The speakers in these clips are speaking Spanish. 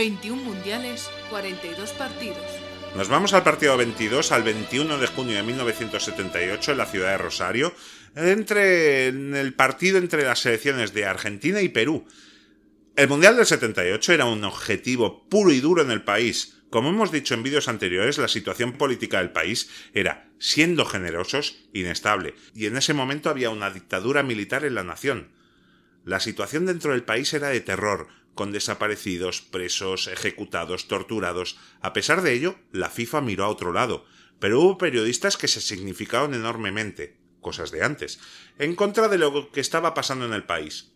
21 mundiales, 42 partidos. Nos vamos al partido 22, al 21 de junio de 1978, en la ciudad de Rosario, entre en el partido entre las selecciones de Argentina y Perú. El Mundial del 78 era un objetivo puro y duro en el país. Como hemos dicho en vídeos anteriores, la situación política del país era, siendo generosos, inestable, y en ese momento había una dictadura militar en la nación. La situación dentro del país era de terror, con desaparecidos, presos, ejecutados, torturados. A pesar de ello, la FIFA miró a otro lado, pero hubo periodistas que se significaron enormemente, cosas de antes, en contra de lo que estaba pasando en el país.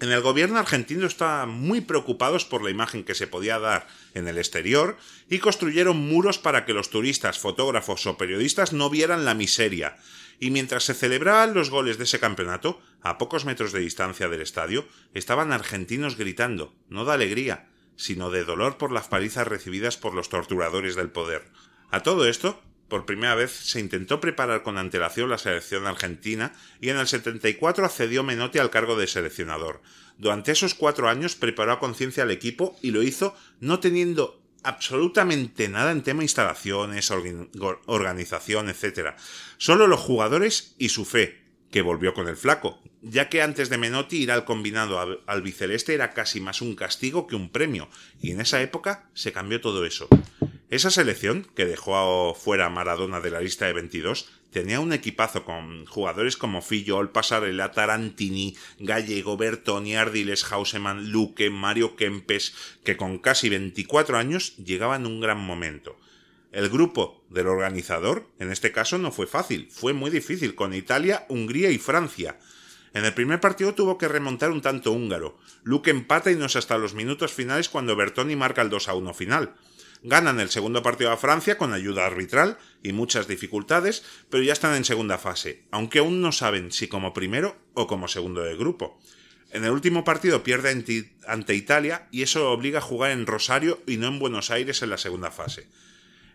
En el gobierno argentino estaban muy preocupados por la imagen que se podía dar en el exterior y construyeron muros para que los turistas, fotógrafos o periodistas no vieran la miseria. Y mientras se celebraban los goles de ese campeonato, a pocos metros de distancia del estadio, estaban argentinos gritando, no de alegría, sino de dolor por las palizas recibidas por los torturadores del poder. A todo esto, por primera vez se intentó preparar con antelación la selección argentina y en el 74 accedió Menotti al cargo de seleccionador. Durante esos cuatro años preparó a conciencia al equipo y lo hizo no teniendo absolutamente nada en tema instalaciones, organización, etc. Solo los jugadores y su fe, que volvió con el flaco, ya que antes de Menotti ir al combinado al biceleste era casi más un castigo que un premio, y en esa época se cambió todo eso. Esa selección, que dejó fuera a Maradona de la lista de 22, tenía un equipazo con jugadores como Fillol, Pasarela, Tarantini, Gallego, Bertoni, Ardiles, Hauseman, Luque, Mario Kempes, que con casi 24 años llegaban en un gran momento. El grupo del organizador, en este caso, no fue fácil, fue muy difícil, con Italia, Hungría y Francia. En el primer partido tuvo que remontar un tanto húngaro. Luque empata y no es hasta los minutos finales cuando Bertoni marca el 2 a 1 final. Ganan el segundo partido a Francia con ayuda arbitral y muchas dificultades, pero ya están en segunda fase, aunque aún no saben si como primero o como segundo de grupo. En el último partido pierde ante Italia y eso obliga a jugar en Rosario y no en Buenos Aires en la segunda fase.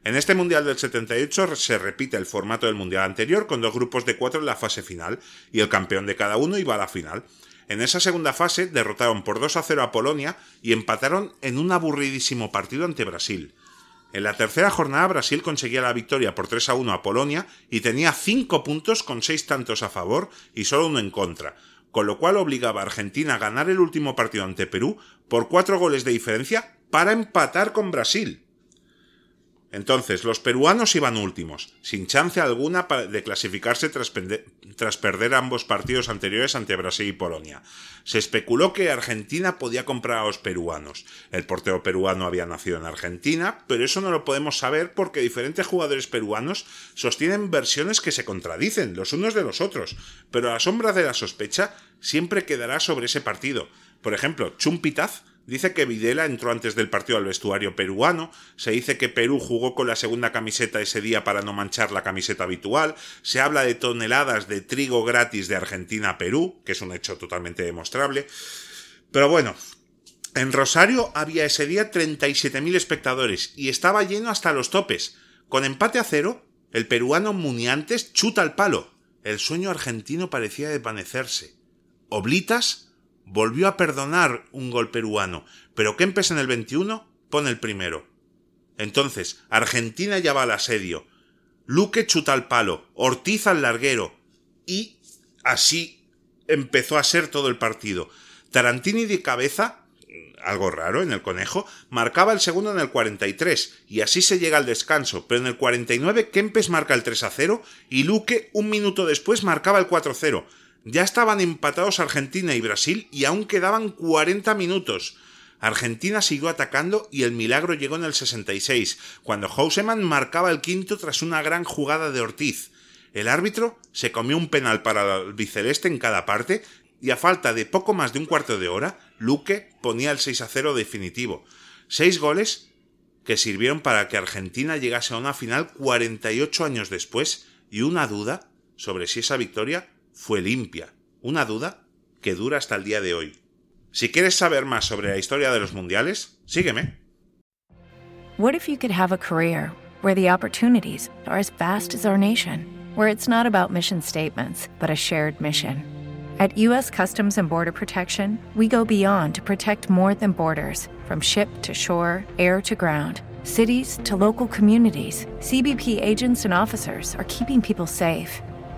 En este Mundial del 78 se repite el formato del Mundial anterior con dos grupos de cuatro en la fase final y el campeón de cada uno iba a la final. En esa segunda fase derrotaron por 2 a 0 a Polonia y empataron en un aburridísimo partido ante Brasil. En la tercera jornada Brasil conseguía la victoria por 3 a 1 a Polonia y tenía 5 puntos con 6 tantos a favor y solo uno en contra, con lo cual obligaba a Argentina a ganar el último partido ante Perú por 4 goles de diferencia para empatar con Brasil. Entonces, los peruanos iban últimos, sin chance alguna de clasificarse tras, perder ambos partidos anteriores ante Brasil y Polonia. Se especuló que Argentina podía comprar a los peruanos. El portero peruano había nacido en Argentina, pero eso no lo podemos saber porque diferentes jugadores peruanos sostienen versiones que se contradicen los unos de los otros, pero la sombra de la sospecha siempre quedará sobre ese partido. Por ejemplo, Chumpitaz Dice que Videla entró antes del partido al vestuario peruano, se dice que Perú jugó con la segunda camiseta ese día para no manchar la camiseta habitual, se habla de toneladas de trigo gratis de Argentina a Perú, que es un hecho totalmente demostrable. Pero bueno, en Rosario había ese día 37.000 espectadores y estaba lleno hasta los topes. Con empate a cero, el peruano Muniantes chuta al palo. El sueño argentino parecía desvanecerse. Oblitas volvió a perdonar un gol peruano, pero Kempes en el 21 pone el primero. Entonces, Argentina ya va al asedio, Luque chuta al palo, Ortiz al larguero, y así empezó a ser todo el partido. Tarantini de cabeza, algo raro en el conejo, marcaba el segundo en el 43, y así se llega al descanso, pero en el 49 Kempes marca el 3 a 0 y Luque un minuto después marcaba el 4 a 0. Ya estaban empatados Argentina y Brasil y aún quedaban 40 minutos. Argentina siguió atacando y el milagro llegó en el 66, cuando Houseman marcaba el quinto tras una gran jugada de Ortiz. El árbitro se comió un penal para el biceleste en cada parte y a falta de poco más de un cuarto de hora, Luque ponía el 6 a 0 definitivo. Seis goles que sirvieron para que Argentina llegase a una final 48 años después y una duda sobre si esa victoria fue limpia. Una duda que dura hasta el día de hoy. Si quieres saber más sobre la historia de los mundiales, sígueme. What if you could have a career where the opportunities are as vast as our nation, where it's not about mission statements, but a shared mission? At U.S. Customs and Border Protection, we go beyond to protect more than borders from ship to shore, air to ground. Cities to local communities, CBP agents and officers are keeping people safe.